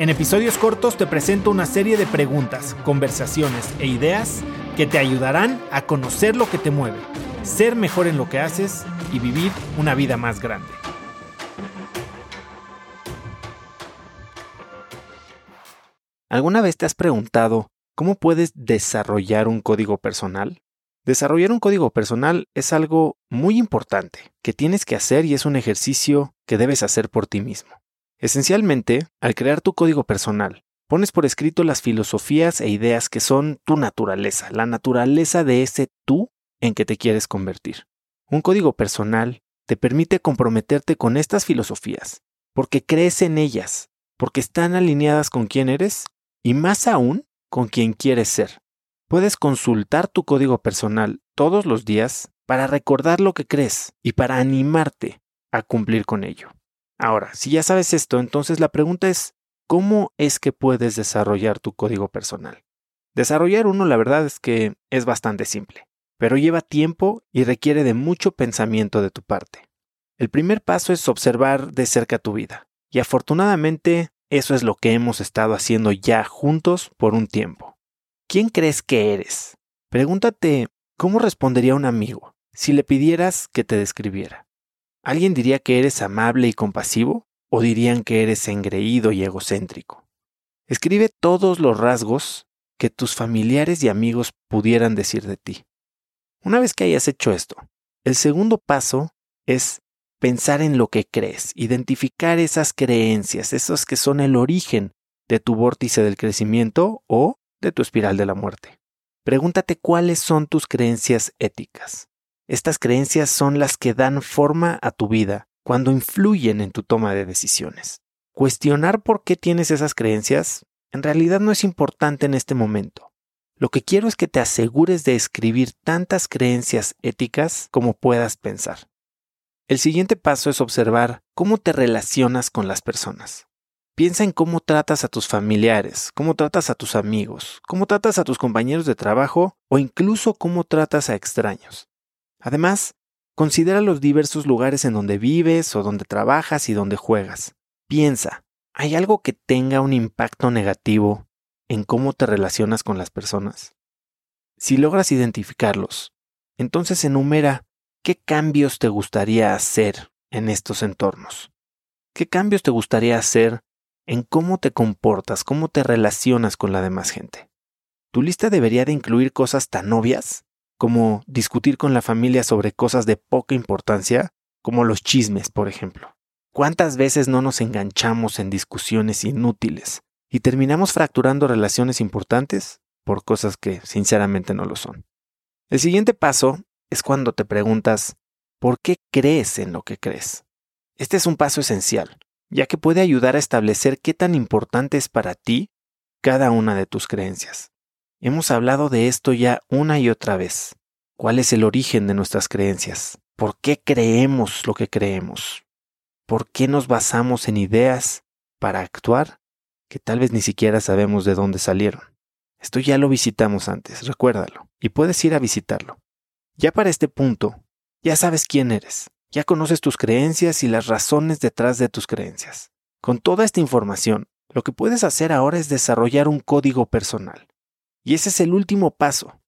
En episodios cortos te presento una serie de preguntas, conversaciones e ideas que te ayudarán a conocer lo que te mueve, ser mejor en lo que haces y vivir una vida más grande. ¿Alguna vez te has preguntado cómo puedes desarrollar un código personal? Desarrollar un código personal es algo muy importante que tienes que hacer y es un ejercicio que debes hacer por ti mismo. Esencialmente, al crear tu código personal, pones por escrito las filosofías e ideas que son tu naturaleza, la naturaleza de ese tú en que te quieres convertir. Un código personal te permite comprometerte con estas filosofías, porque crees en ellas, porque están alineadas con quién eres y más aún con quien quieres ser. Puedes consultar tu código personal todos los días para recordar lo que crees y para animarte a cumplir con ello. Ahora, si ya sabes esto, entonces la pregunta es, ¿cómo es que puedes desarrollar tu código personal? Desarrollar uno, la verdad es que es bastante simple, pero lleva tiempo y requiere de mucho pensamiento de tu parte. El primer paso es observar de cerca tu vida, y afortunadamente eso es lo que hemos estado haciendo ya juntos por un tiempo. ¿Quién crees que eres? Pregúntate, ¿cómo respondería un amigo si le pidieras que te describiera? ¿Alguien diría que eres amable y compasivo? ¿O dirían que eres engreído y egocéntrico? Escribe todos los rasgos que tus familiares y amigos pudieran decir de ti. Una vez que hayas hecho esto, el segundo paso es pensar en lo que crees, identificar esas creencias, esos que son el origen de tu vórtice del crecimiento o de tu espiral de la muerte. Pregúntate cuáles son tus creencias éticas. Estas creencias son las que dan forma a tu vida cuando influyen en tu toma de decisiones. Cuestionar por qué tienes esas creencias en realidad no es importante en este momento. Lo que quiero es que te asegures de escribir tantas creencias éticas como puedas pensar. El siguiente paso es observar cómo te relacionas con las personas. Piensa en cómo tratas a tus familiares, cómo tratas a tus amigos, cómo tratas a tus compañeros de trabajo o incluso cómo tratas a extraños. Además, considera los diversos lugares en donde vives o donde trabajas y donde juegas. Piensa, ¿hay algo que tenga un impacto negativo en cómo te relacionas con las personas? Si logras identificarlos, entonces enumera qué cambios te gustaría hacer en estos entornos. ¿Qué cambios te gustaría hacer en cómo te comportas, cómo te relacionas con la demás gente. Tu lista debería de incluir cosas tan obvias como discutir con la familia sobre cosas de poca importancia, como los chismes, por ejemplo. ¿Cuántas veces no nos enganchamos en discusiones inútiles y terminamos fracturando relaciones importantes por cosas que sinceramente no lo son? El siguiente paso es cuando te preguntas, ¿por qué crees en lo que crees? Este es un paso esencial, ya que puede ayudar a establecer qué tan importante es para ti cada una de tus creencias. Hemos hablado de esto ya una y otra vez. ¿Cuál es el origen de nuestras creencias? ¿Por qué creemos lo que creemos? ¿Por qué nos basamos en ideas para actuar que tal vez ni siquiera sabemos de dónde salieron? Esto ya lo visitamos antes, recuérdalo, y puedes ir a visitarlo. Ya para este punto, ya sabes quién eres, ya conoces tus creencias y las razones detrás de tus creencias. Con toda esta información, lo que puedes hacer ahora es desarrollar un código personal. Y ese es el último paso.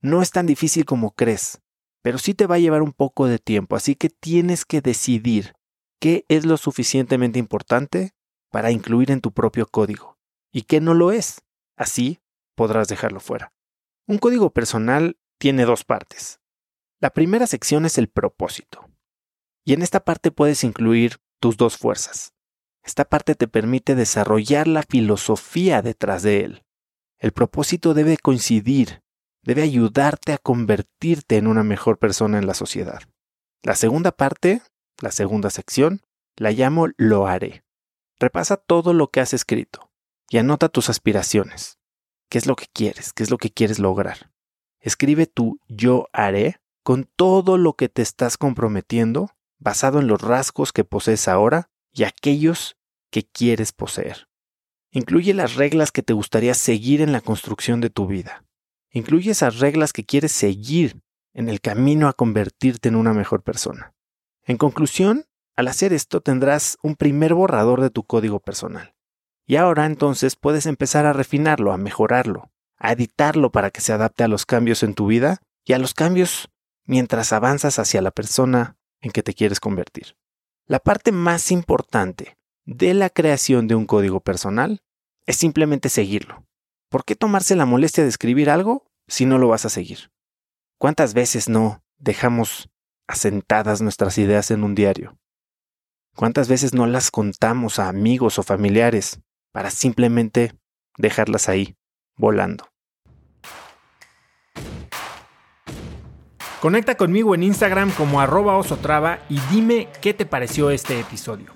No es tan difícil como crees, pero sí te va a llevar un poco de tiempo, así que tienes que decidir qué es lo suficientemente importante para incluir en tu propio código y qué no lo es. Así podrás dejarlo fuera. Un código personal tiene dos partes. La primera sección es el propósito. Y en esta parte puedes incluir tus dos fuerzas. Esta parte te permite desarrollar la filosofía detrás de él. El propósito debe coincidir, debe ayudarte a convertirte en una mejor persona en la sociedad. La segunda parte, la segunda sección, la llamo lo haré. Repasa todo lo que has escrito y anota tus aspiraciones. ¿Qué es lo que quieres? ¿Qué es lo que quieres lograr? Escribe tu yo haré con todo lo que te estás comprometiendo basado en los rasgos que posees ahora y aquellos que quieres poseer. Incluye las reglas que te gustaría seguir en la construcción de tu vida. Incluye esas reglas que quieres seguir en el camino a convertirte en una mejor persona. En conclusión, al hacer esto tendrás un primer borrador de tu código personal. Y ahora entonces puedes empezar a refinarlo, a mejorarlo, a editarlo para que se adapte a los cambios en tu vida y a los cambios mientras avanzas hacia la persona en que te quieres convertir. La parte más importante de la creación de un código personal es simplemente seguirlo. ¿Por qué tomarse la molestia de escribir algo si no lo vas a seguir? ¿Cuántas veces no dejamos asentadas nuestras ideas en un diario? ¿Cuántas veces no las contamos a amigos o familiares para simplemente dejarlas ahí, volando? Conecta conmigo en Instagram como arroba osotrava y dime qué te pareció este episodio.